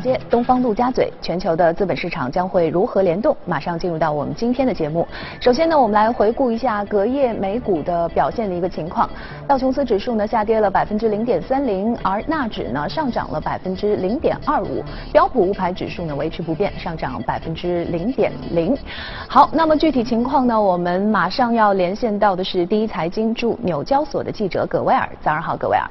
华尔街、东方陆家嘴，全球的资本市场将会如何联动？马上进入到我们今天的节目。首先呢，我们来回顾一下隔夜美股的表现的一个情况。道琼斯指数呢下跌了百分之零点三零，而纳指呢上涨了百分之零点二五，标普五百指数呢维持不变，上涨百分之零点零。好，那么具体情况呢，我们马上要连线到的是第一财经驻纽交所的记者葛威尔。早上好，葛威尔。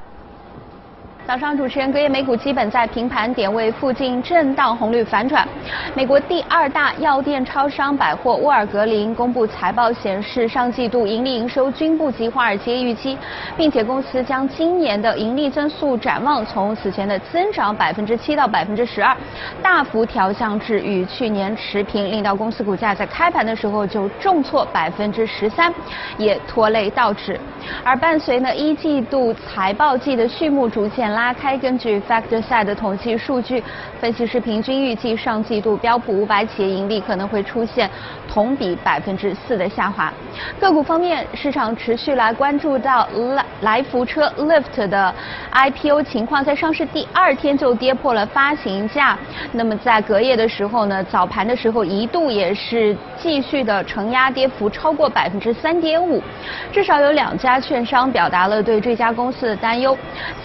早上，主持人，隔夜美股基本在平盘点位附近震荡，红绿反转。美国第二大药店超商百货沃尔格林公布财报显示，上季度盈利营收均不及华尔街预期，并且公司将今年的盈利增速展望从此前的增长百分之七到百分之十二，大幅调降至与去年持平，令到公司股价在开盘的时候就重挫百分之十三，也拖累道指。而伴随呢一季度财报季的序幕逐渐拉拉开，根据 FactorSet 的统计数据，分析师平均预计上季度标普五百企业盈利可能会出现同比百分之四的下滑。个股方面，市场持续来关注到来来福车 Lift 的 IPO 情况，在上市第二天就跌破了发行价。那么在隔夜的时候呢，早盘的时候一度也是继续的承压，跌幅超过百分之三点五，至少有两家券商表达了对这家公司的担忧。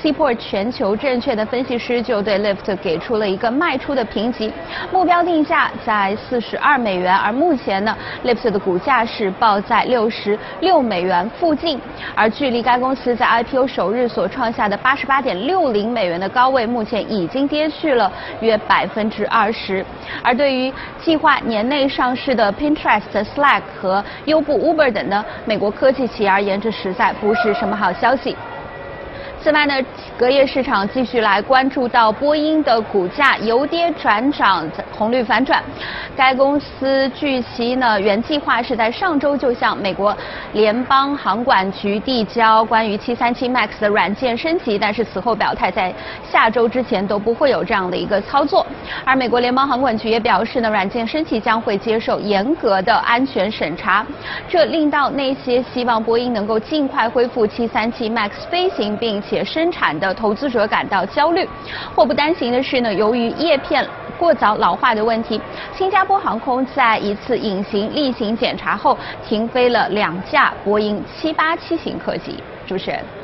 Seaport 全球证券的分析师就对 Lift 给出了一个卖出的评级，目标定价在四十二美元，而目前呢，Lift 的股价是报在六十六美元附近，而距离该公司在 IPO 首日所创下的八十八点六零美元的高位，目前已经跌去了约百分之二十。而对于计划年内上市的 Pinterest、Slack 和优步 Uber 等呢，美国科技企业而言，这实在不是什么好消息。此外呢，隔夜市场继续来关注到波音的股价由跌转涨，红绿反转。该公司据悉呢，原计划是在上周就向美国联邦航管局递交关于737 MAX 的软件升级，但是此后表态在下周之前都不会有这样的一个操作。而美国联邦航管局也表示呢，软件升级将会接受严格的安全审查。这令到那些希望波音能够尽快恢复737 MAX 飞行，并且生产的投资者感到焦虑。祸不单行的是呢，由于叶片过早老化的问题，新加坡航空在一次隐形例行检查后停飞了两架波音787型客机。主持人。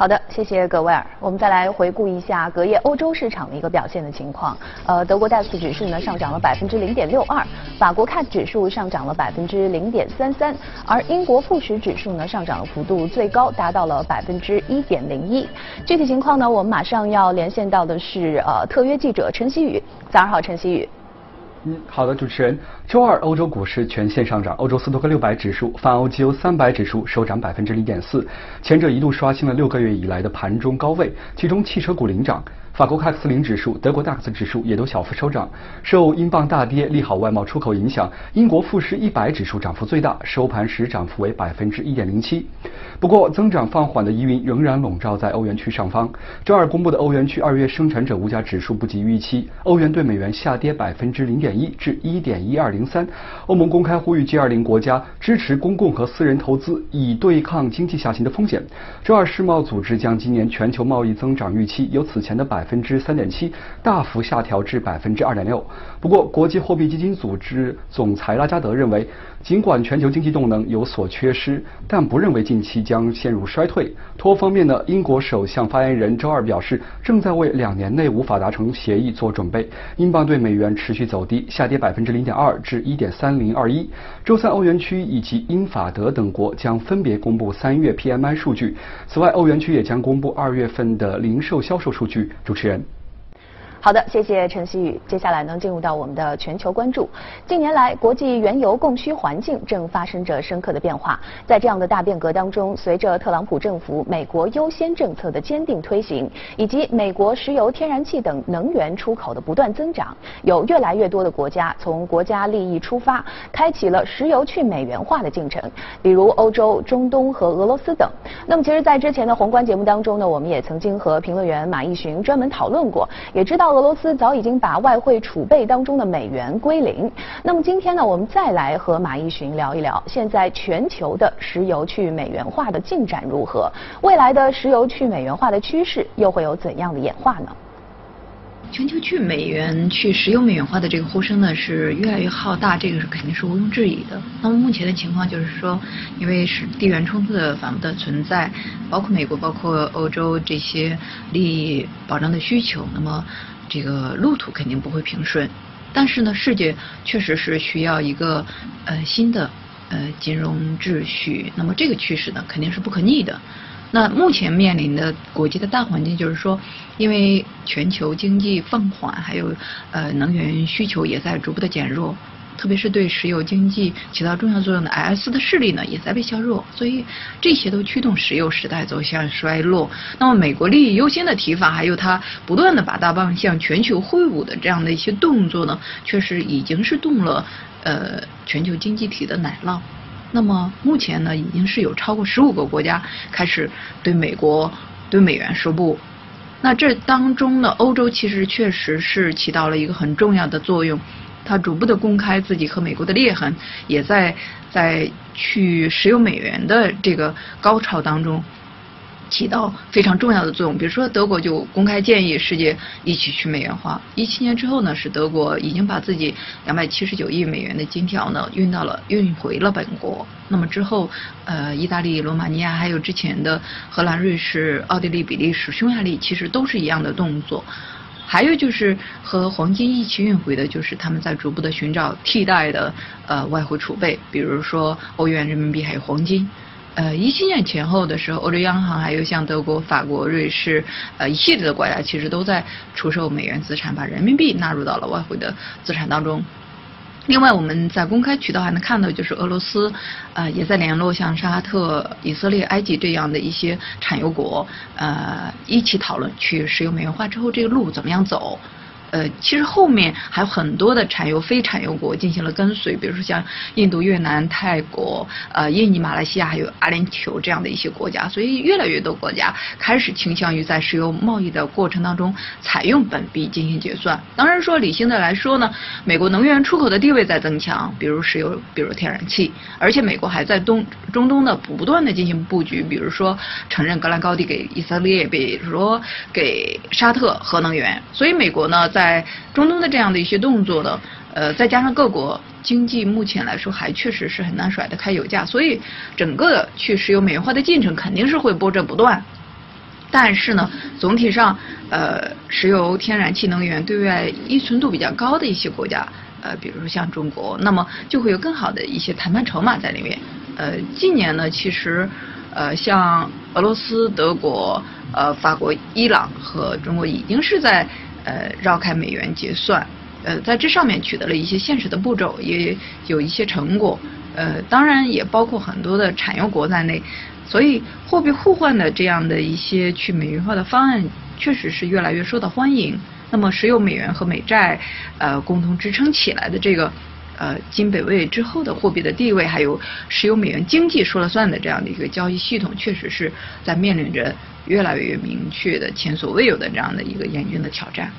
好的，谢谢葛威尔。我们再来回顾一下隔夜欧洲市场的一个表现的情况。呃，德国 DAX 指数呢上涨了百分之零点六二，法国 CAC 指数上涨了百分之零点三三，而英国富时指数呢上涨的幅度最高达到了百分之一点零一。具体情况呢，我们马上要连线到的是呃特约记者陈曦宇。早上好，陈曦宇。嗯，好的，主持人。周二，欧洲股市全线上涨，欧洲斯托克六百指数、泛欧绩优三百指数收涨百分之零点四，前者一度刷新了六个月以来的盘中高位，其中汽车股领涨。法国卡克斯林指数、德国 DAX 指数也都小幅收涨，受英镑大跌、利好外贸出口影响，英国富时一百指数涨幅最大，收盘时涨幅为百分之一点零七。不过，增长放缓的疑云仍然笼罩在欧元区上方。周二公布的欧元区二月生产者物价指数不及预期，欧元对美元下跌百分之零点一至一点一二零三。欧盟公开呼吁 G 二零国家支持公共和私人投资，以对抗经济下行的风险。周二，世贸组织将今年全球贸易增长预期由此前的百。百分之三点七，大幅下调至百分之二点六。不过，国际货币基金组织总裁拉加德认为，尽管全球经济动能有所缺失，但不认为近期将陷入衰退。脱方面呢，英国首相发言人周二表示，正在为两年内无法达成协议做准备。英镑对美元持续走低，下跌百分之零点二至一点三零二一。周三，欧元区以及英法德等国将分别公布三月 PMI 数据。此外，欧元区也将公布二月份的零售销售数据。主持人。好的，谢谢陈曦宇。接下来呢，进入到我们的全球关注。近年来，国际原油供需环境正发生着深刻的变化。在这样的大变革当中，随着特朗普政府“美国优先”政策的坚定推行，以及美国石油、天然气等能源出口的不断增长，有越来越多的国家从国家利益出发，开启了石油去美元化的进程。比如欧洲、中东和俄罗斯等。那么，其实，在之前的宏观节目当中呢，我们也曾经和评论员马毅寻专门讨论过，也知道。俄罗斯早已经把外汇储备当中的美元归零。那么今天呢，我们再来和马一寻聊一聊，现在全球的石油去美元化的进展如何？未来的石油去美元化的趋势又会有怎样的演化呢？全球去美元、去石油美元化的这个呼声呢，是越来越浩大，这个是肯定是毋庸置疑的。那么目前的情况就是说，因为是地缘冲突的反复的存在，包括美国、包括欧洲这些利益保障的需求，那么这个路途肯定不会平顺。但是呢，世界确实是需要一个呃新的呃金融秩序，那么这个趋势呢，肯定是不可逆的。那目前面临的国际的大环境就是说，因为全球经济放缓，还有呃能源需求也在逐步的减弱，特别是对石油经济起到重要作用的 S 的势力呢也在被削弱，所以这些都驱动石油时代走向衰落。那么美国利益优先的提法，还有它不断的把大棒向全球挥舞的这样的一些动作呢，确实已经是动了呃全球经济体的奶酪。那么目前呢，已经是有超过十五个国家开始对美国、对美元说不。那这当中呢，欧洲其实确实是起到了一个很重要的作用，他逐步的公开自己和美国的裂痕，也在在去石油美元的这个高潮当中。起到非常重要的作用。比如说，德国就公开建议世界一起去美元化。一七年之后呢，是德国已经把自己两百七十九亿美元的金条呢运到了运回了本国。那么之后，呃，意大利、罗马尼亚还有之前的荷兰、瑞士、奥地利、比利时、匈牙利，其实都是一样的动作。还有就是和黄金一起运回的，就是他们在逐步的寻找替代的呃外汇储备，比如说欧元、人民币还有黄金。呃，一七年前后的时候，欧洲央行还有像德国、法国、瑞士，呃，一系列的国家其实都在出售美元资产，把人民币纳入到了外汇的资产当中。另外，我们在公开渠道还能看到，就是俄罗斯，呃，也在联络像沙特、以色列、埃及这样的一些产油国，呃，一起讨论去石油美元化之后这个路怎么样走。呃，其实后面还有很多的产油、非产油国进行了跟随，比如说像印度、越南、泰国、呃，印尼、马来西亚，还有阿联酋这样的一些国家，所以越来越多国家开始倾向于在石油贸易的过程当中采用本币进行结算。当然说理性的来说呢，美国能源出口的地位在增强，比如石油，比如天然气，而且美国还在东中东的不断的进行布局，比如说承认格兰高地给以色列，比如说给沙特核能源，所以美国呢在在中东的这样的一些动作呢，呃，再加上各国经济目前来说还确实是很难甩得开油价，所以整个去石油美元化的进程肯定是会波折不断。但是呢，总体上，呃，石油、天然气、能源对外依存度比较高的一些国家，呃，比如说像中国，那么就会有更好的一些谈判筹码在里面。呃，近年呢，其实，呃，像俄罗斯、德国、呃，法国、伊朗和中国已经是在。呃，绕开美元结算，呃，在这上面取得了一些现实的步骤，也有一些成果，呃，当然也包括很多的产油国在内，所以货币互换的这样的一些去美元化的方案，确实是越来越受到欢迎。那么，石油美元和美债，呃，共同支撑起来的这个，呃，金北位之后的货币的地位，还有石油美元经济说了算的这样的一个交易系统，确实是在面临着。越来越明确的、前所未有的这样的一个严峻的挑战。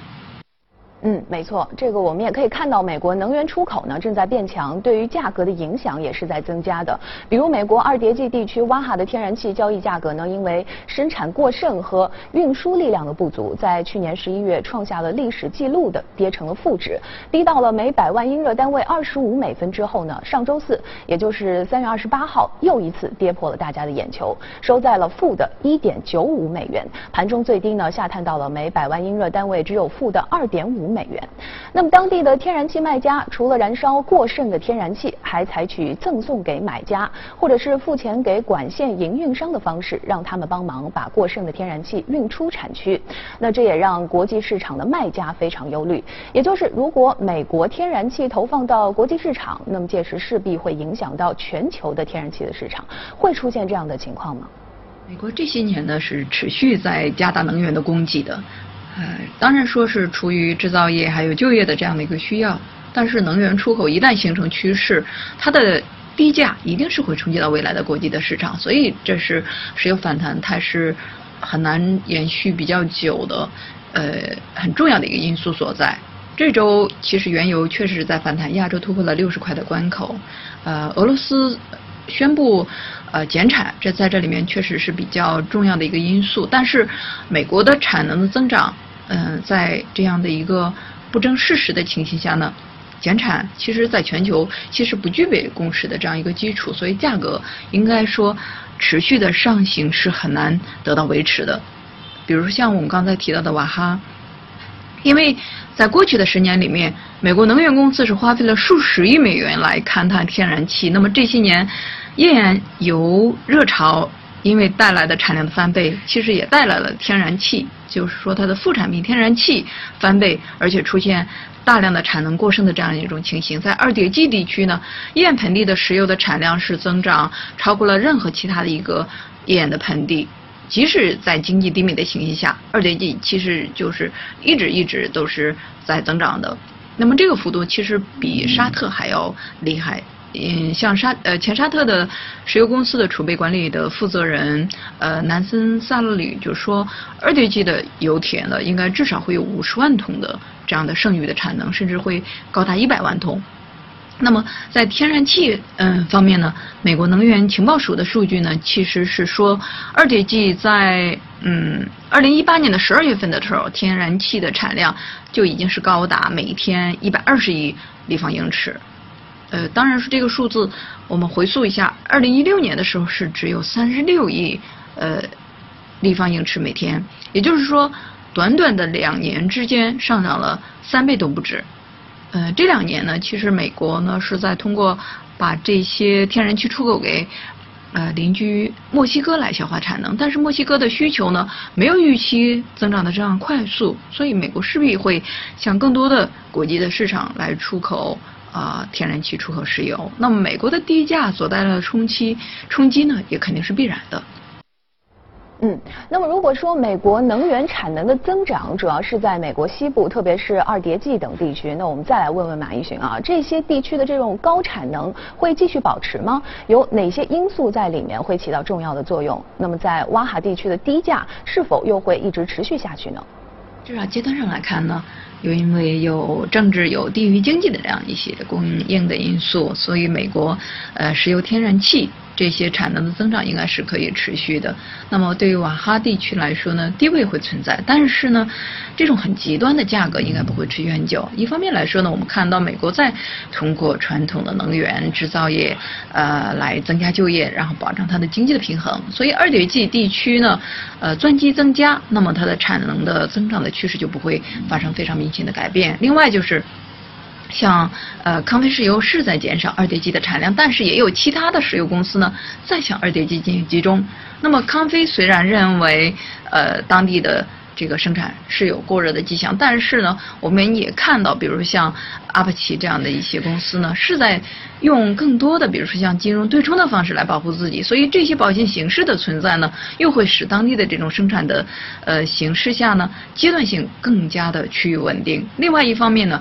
嗯，没错，这个我们也可以看到，美国能源出口呢正在变强，对于价格的影响也是在增加的。比如，美国二叠纪地区哇哈的天然气交易价格呢，因为生产过剩和运输力量的不足，在去年十一月创下了历史记录的跌成了负值，低到了每百万英热单位二十五美分之后呢，上周四，也就是三月二十八号，又一次跌破了大家的眼球，收在了负的一点九五美元，盘中最低呢下探到了每百万英热单位只有负的二点五。美元。那么，当地的天然气卖家除了燃烧过剩的天然气，还采取赠送给买家，或者是付钱给管线营运商的方式，让他们帮忙把过剩的天然气运出产区。那这也让国际市场的卖家非常忧虑。也就是，如果美国天然气投放到国际市场，那么届时势必会影响到全球的天然气的市场。会出现这样的情况吗？美国这些年呢是持续在加大能源的供给的。呃，当然说是出于制造业还有就业的这样的一个需要，但是能源出口一旦形成趋势，它的低价一定是会冲击到未来的国际的市场，所以这是石油反弹它是很难延续比较久的，呃，很重要的一个因素所在。这周其实原油确实是在反弹，亚洲突破了六十块的关口，呃，俄罗斯宣布呃减产，这在这里面确实是比较重要的一个因素，但是美国的产能的增长。嗯，在这样的一个不争事实的情形下呢，减产其实在全球其实不具备共识的这样一个基础，所以价格应该说持续的上行是很难得到维持的。比如像我们刚才提到的瓦哈，因为在过去的十年里面，美国能源公司是花费了数十亿美元来勘探天然气，那么这些年页岩油热潮因为带来的产量的翻倍，其实也带来了天然气，就是说它的副产品天然气翻倍，而且出现大量的产能过剩的这样一种情形。在二叠纪地区呢，页岩盆地的石油的产量是增长超过了任何其他的一个页岩的盆地。即使在经济低迷的情形下，二叠纪其实就是一直一直都是在增长的。那么这个幅度其实比沙特还要厉害。嗯，像沙呃前沙特的石油公司的储备管理的负责人呃南森萨勒里就说，二叠纪的油田呢应该至少会有五十万桶的这样的剩余的产能，甚至会高达一百万桶。那么在天然气嗯方面呢，美国能源情报署的数据呢，其实是说二叠纪在嗯二零一八年的十二月份的时候，天然气的产量就已经是高达每天一百二十亿立方英尺。呃，当然是这个数字，我们回溯一下，二零一六年的时候是只有三十六亿呃立方英尺每天，也就是说，短短的两年之间上涨了三倍都不止。呃，这两年呢，其实美国呢是在通过把这些天然气出口给呃邻居墨西哥来消化产能，但是墨西哥的需求呢没有预期增长的这样快速，所以美国势必会向更多的国际的市场来出口啊天然气、出口石油。那么美国的低价所带来的冲击冲击呢，也肯定是必然的。嗯，那么如果说美国能源产能的增长主要是在美国西部，特别是二叠纪等地区，那我们再来问问马一寻啊，这些地区的这种高产能会继续保持吗？有哪些因素在里面会起到重要的作用？那么在瓦哈地区的低价是否又会一直持续下去呢？至少阶段上来看呢，又因为有政治、有地域经济的这样一些供应的因素，所以美国呃石油、天然气。这些产能的增长应该是可以持续的。那么对于瓦哈地区来说呢，低位会存在，但是呢，这种很极端的价格应该不会持续很久。一方面来说呢，我们看到美国在通过传统的能源制造业呃来增加就业，然后保障它的经济的平衡。所以二叠纪地区呢，呃钻机增加，那么它的产能的增长的趋势就不会发生非常明显的改变。另外就是。像呃康菲石油是在减少二叠纪的产量，但是也有其他的石油公司呢在向二叠纪进行集中。那么康菲虽然认为呃当地的这个生产是有过热的迹象，但是呢，我们也看到，比如像阿帕奇这样的一些公司呢，是在用更多的，比如说像金融对冲的方式来保护自己。所以这些保险形式的存在呢，又会使当地的这种生产的呃形势下呢，阶段性更加的趋于稳定。另外一方面呢，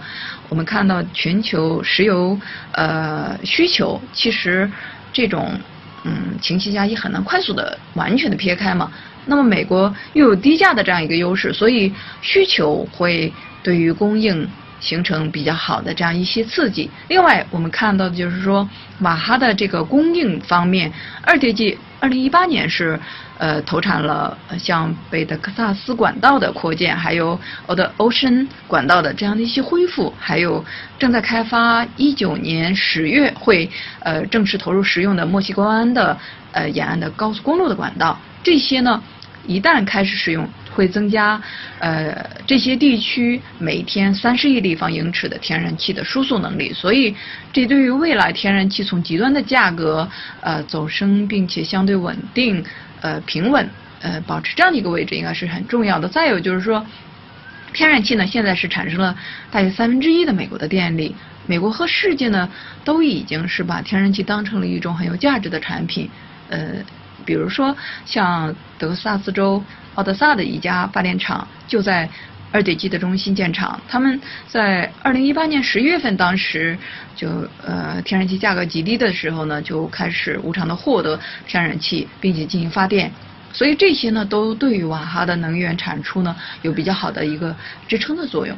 我们看到全球石油呃需求，其实这种嗯情形下也很难快速的完全的撇开嘛。那么美国又有低价的这样一个优势，所以需求会对于供应形成比较好的这样一些刺激。另外，我们看到的就是说，瓦哈的这个供应方面，二叠纪二零一八年是呃投产了像北德克萨斯管道的扩建，还有 Old Ocean 管道的这样的一些恢复，还有正在开发一九年十月会呃正式投入使用的墨西哥湾的呃沿岸的高速公路的管道。这些呢，一旦开始使用，会增加呃这些地区每天三十亿立方英尺的天然气的输送能力。所以，这对于未来天然气从极端的价格呃走升，并且相对稳定呃平稳呃保持这样的一个位置，应该是很重要的。再有就是说，天然气呢现在是产生了大约三分之一的美国的电力，美国和世界呢都已经是把天然气当成了一种很有价值的产品，呃。比如说，像德克萨斯州奥德萨的一家发电厂就在二叠纪的中心建厂。他们在二零一八年十月份，当时就呃天然气价格极低的时候呢，就开始无偿的获得天然气，并且进行发电。所以这些呢，都对于瓦哈的能源产出呢有比较好的一个支撑的作用。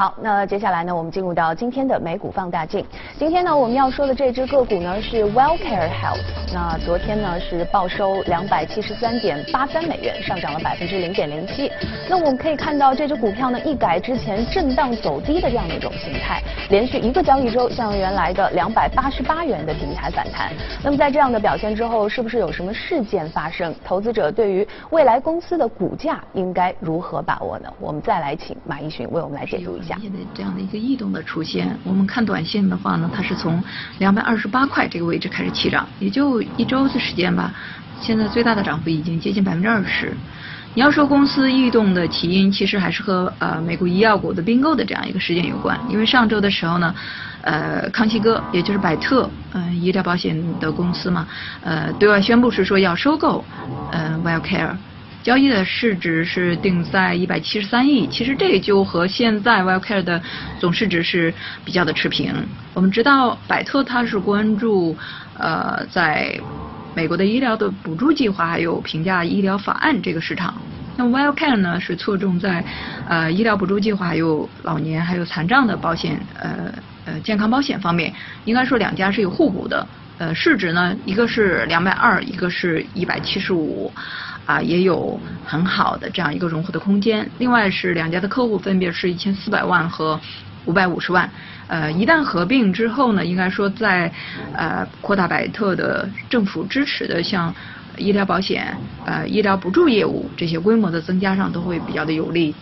好，那接下来呢，我们进入到今天的美股放大镜。今天呢，我们要说的这只个股呢是 WellCare Health。那昨天呢是报收两百七十三点八三美元，上涨了百分之零点零七。那我们可以看到，这只股票呢一改之前震荡走低的这样的一种形态，连续一个交易周向原来的两百八十八元的平台反弹。那么在这样的表现之后，是不是有什么事件发生？投资者对于未来公司的股价应该如何把握呢？我们再来请马一寻为我们来解读一下。现在这样的一个异动的出现，我们看短线的话呢，它是从两百二十八块这个位置开始起涨，也就一周的时间吧。现在最大的涨幅已经接近百分之二十。你要说公司异动的起因，其实还是和呃美国医药股的并购的这样一个事件有关。因为上周的时候呢，呃康希哥也就是百特，嗯医疗保险的公司嘛，呃对外宣布是说要收购，呃 WellCare。交易的市值是定在一百七十三亿，其实这也就和现在 WellCare 的总市值是比较的持平。我们知道百特它是关注呃在美国的医疗的补助计划还有平价医疗法案这个市场，那 WellCare 呢是侧重在呃医疗补助计划还有老年还有残障的保险呃呃健康保险方面，应该说两家是有互补的。呃市值呢一个是两百二，一个是一百七十五。啊，也有很好的这样一个融合的空间。另外是两家的客户分别是一千四百万和五百五十万。呃，一旦合并之后呢，应该说在呃扩大百特的政府支持的像医疗保险、呃医疗补助业务这些规模的增加上都会比较的有利。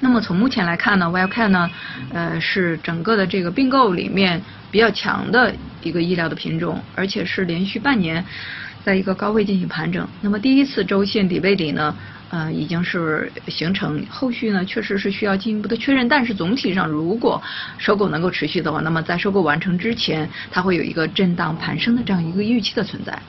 那么从目前来看呢，WellCare 呢，呃是整个的这个并购里面比较强的一个医疗的品种，而且是连续半年。在一个高位进行盘整，那么第一次周线底背离呢，呃，已经是形成，后续呢确实是需要进一步的确认，但是总体上，如果收购能够持续的话，那么在收购完成之前，它会有一个震荡盘升的这样一个预期的存在。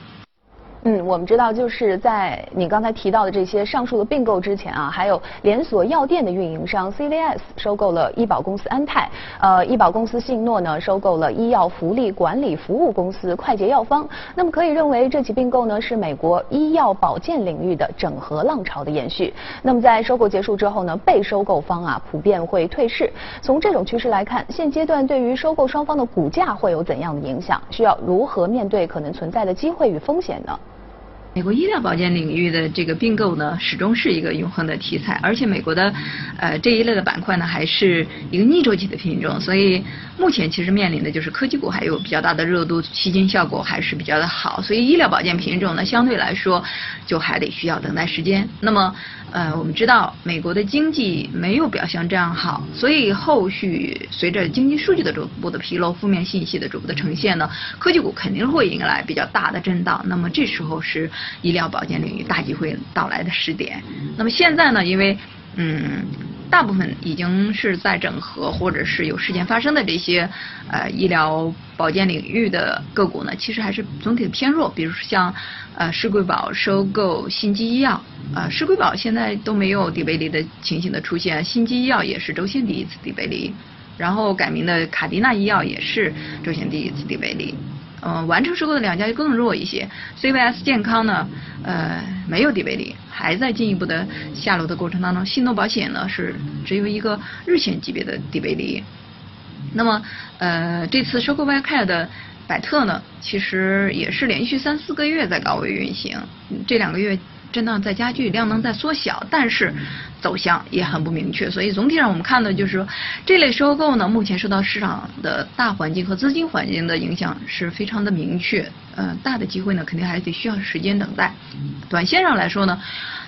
嗯，我们知道，就是在你刚才提到的这些上述的并购之前啊，还有连锁药店的运营商 CVS 收购了医保公司安泰，呃，医保公司信诺呢收购了医药福利管理服务公司快捷药方。那么可以认为，这起并购呢是美国医药保健领域的整合浪潮的延续。那么在收购结束之后呢，被收购方啊普遍会退市。从这种趋势来看，现阶段对于收购双方的股价会有怎样的影响？需要如何面对可能存在的机会与风险呢？美国医疗保健领域的这个并购呢，始终是一个永恒的题材，而且美国的，呃这一类的板块呢，还是一个逆周期的品种，所以目前其实面临的就是科技股还有比较大的热度，吸金效果还是比较的好，所以医疗保健品种呢，相对来说就还得需要等待时间。那么，呃我们知道美国的经济没有表现这样好，所以后续随着经济数据的逐步的披露，负面信息的逐步的呈现呢，科技股肯定会迎来比较大的震荡。那么这时候是。医疗保健领域大机会到来的时点。那么现在呢？因为嗯，大部分已经是在整合或者是有事件发生的这些呃医疗保健领域的个股呢，其实还是总体的偏弱。比如说像呃世贵宝收购新基医药，呃世贵宝现在都没有底背离的情形的出现，新基医药也是周线第一次底背离，然后改名的卡迪娜医药也是周线第一次底背离。嗯，完成收购的两家就更弱一些。CVS 健康呢，呃，没有底背离，还在进一步的下落的过程当中。信诺保险呢是只有一个日线级别的底背离。那么，呃，这次收购 y c a 的百特呢，其实也是连续三四个月在高位运行，这两个月。震荡在加剧，量能在缩小，但是走向也很不明确。所以总体上我们看的就是说，这类收购呢，目前受到市场的大环境和资金环境的影响是非常的明确。呃，大的机会呢，肯定还得需要时间等待。短线上来说呢，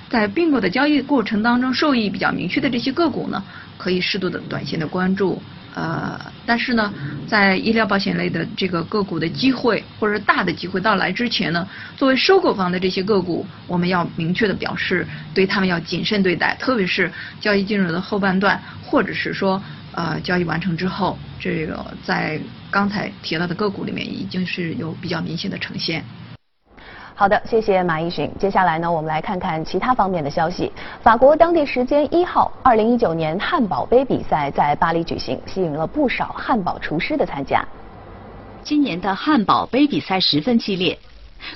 在并购的交易过程当中，受益比较明确的这些个股呢，可以适度的短线的关注。呃，但是呢，在医疗保险类的这个个股的机会或者大的机会到来之前呢，作为收购方的这些个股，我们要明确的表示，对他们要谨慎对待，特别是交易进入的后半段，或者是说呃交易完成之后，这个在刚才提到的个股里面已经是有比较明显的呈现。好的，谢谢马一寻。接下来呢，我们来看看其他方面的消息。法国当地时间一号，二零一九年汉堡杯比赛在巴黎举行，吸引了不少汉堡厨师的参加。今年的汉堡杯比赛十分激烈，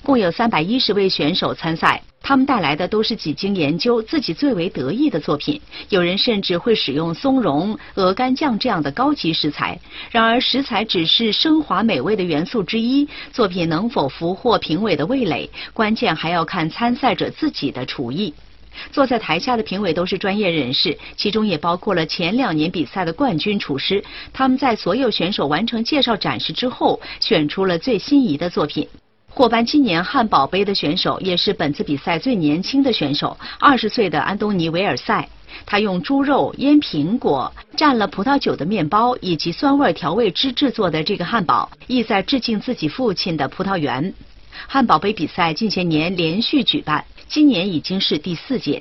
共有三百一十位选手参赛，他们带来的都是几经研究、自己最为得意的作品。有人甚至会使用松茸、鹅肝酱这样的高级食材。然而，食材只是升华美味的元素之一，作品能否俘获评委的味蕾，关键还要看参赛者自己的厨艺。坐在台下的评委都是专业人士，其中也包括了前两年比赛的冠军厨师。他们在所有选手完成介绍展示之后，选出了最心仪的作品。获颁今年汉堡杯的选手，也是本次比赛最年轻的选手，二十岁的安东尼·维尔塞。他用猪肉、腌苹果、蘸了葡萄酒的面包以及酸味调味汁制作的这个汉堡，意在致敬自己父亲的葡萄园。汉堡杯比赛近些年连续举办，今年已经是第四届。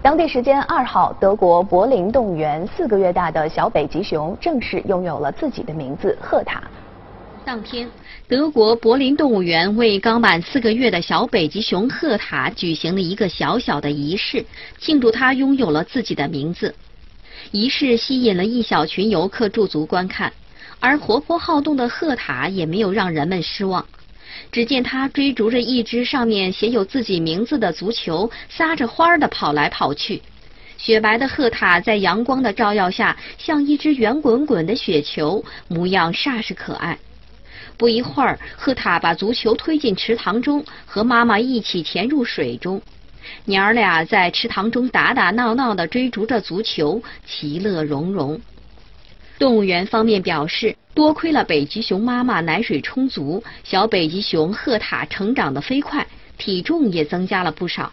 当地时间二号，德国柏林动物园四个月大的小北极熊正式拥有了自己的名字——赫塔。当天，德国柏林动物园为刚满四个月的小北极熊赫塔举行了一个小小的仪式，庆祝它拥有了自己的名字。仪式吸引了一小群游客驻足观看，而活泼好动的赫塔也没有让人们失望。只见它追逐着一只上面写有自己名字的足球，撒着欢儿地跑来跑去。雪白的赫塔在阳光的照耀下，像一只圆滚滚的雪球，模样煞是可爱。不一会儿，赫塔把足球推进池塘中，和妈妈一起潜入水中。娘儿俩在池塘中打打闹闹地追逐着足球，其乐融融。动物园方面表示，多亏了北极熊妈妈奶水充足，小北极熊赫塔成长得飞快，体重也增加了不少。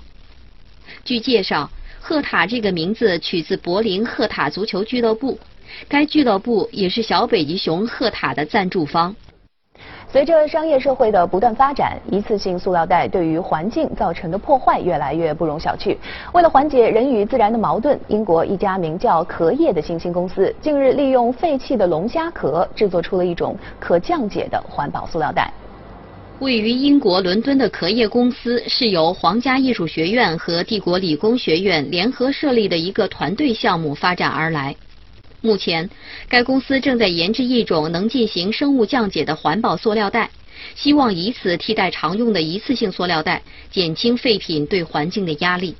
据介绍，赫塔这个名字取自柏林赫塔足球俱乐部，该俱乐部也是小北极熊赫塔的赞助方。随着商业社会的不断发展，一次性塑料袋对于环境造成的破坏越来越不容小觑。为了缓解人与自然的矛盾，英国一家名叫壳业的新兴公司近日利用废弃的龙虾壳制作出了一种可降解的环保塑料袋。位于英国伦敦的壳业公司是由皇家艺术学院和帝国理工学院联合设立的一个团队项目发展而来。目前，该公司正在研制一种能进行生物降解的环保塑料袋，希望以此替代常用的一次性塑料袋，减轻废品对环境的压力。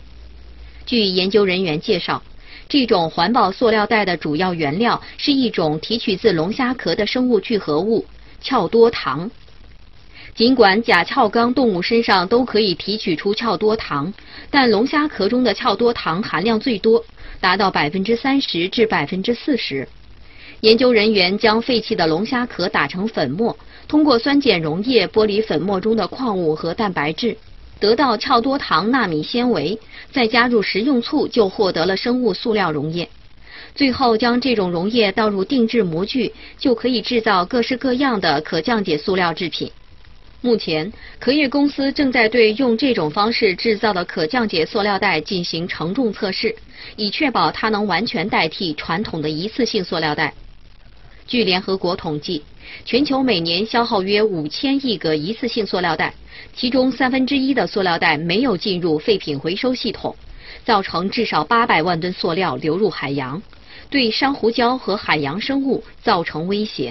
据研究人员介绍，这种环保塑料袋的主要原料是一种提取自龙虾壳的生物聚合物——壳多糖。尽管甲壳纲动物身上都可以提取出壳多糖，但龙虾壳中的壳多糖含量最多。达到百分之三十至百分之四十。研究人员将废弃的龙虾壳打成粉末，通过酸碱溶液剥离粉末中的矿物和蛋白质，得到壳多糖纳米纤维，再加入食用醋，就获得了生物塑料溶液。最后将这种溶液倒入定制模具，就可以制造各式各样的可降解塑料制品。目前，壳业公司正在对用这种方式制造的可降解塑料袋进行承重测试，以确保它能完全代替传统的一次性塑料袋。据联合国统计，全球每年消耗约五千亿个一次性塑料袋，其中三分之一的塑料袋没有进入废品回收系统，造成至少八百万吨塑料流入海洋，对珊瑚礁和海洋生物造成威胁。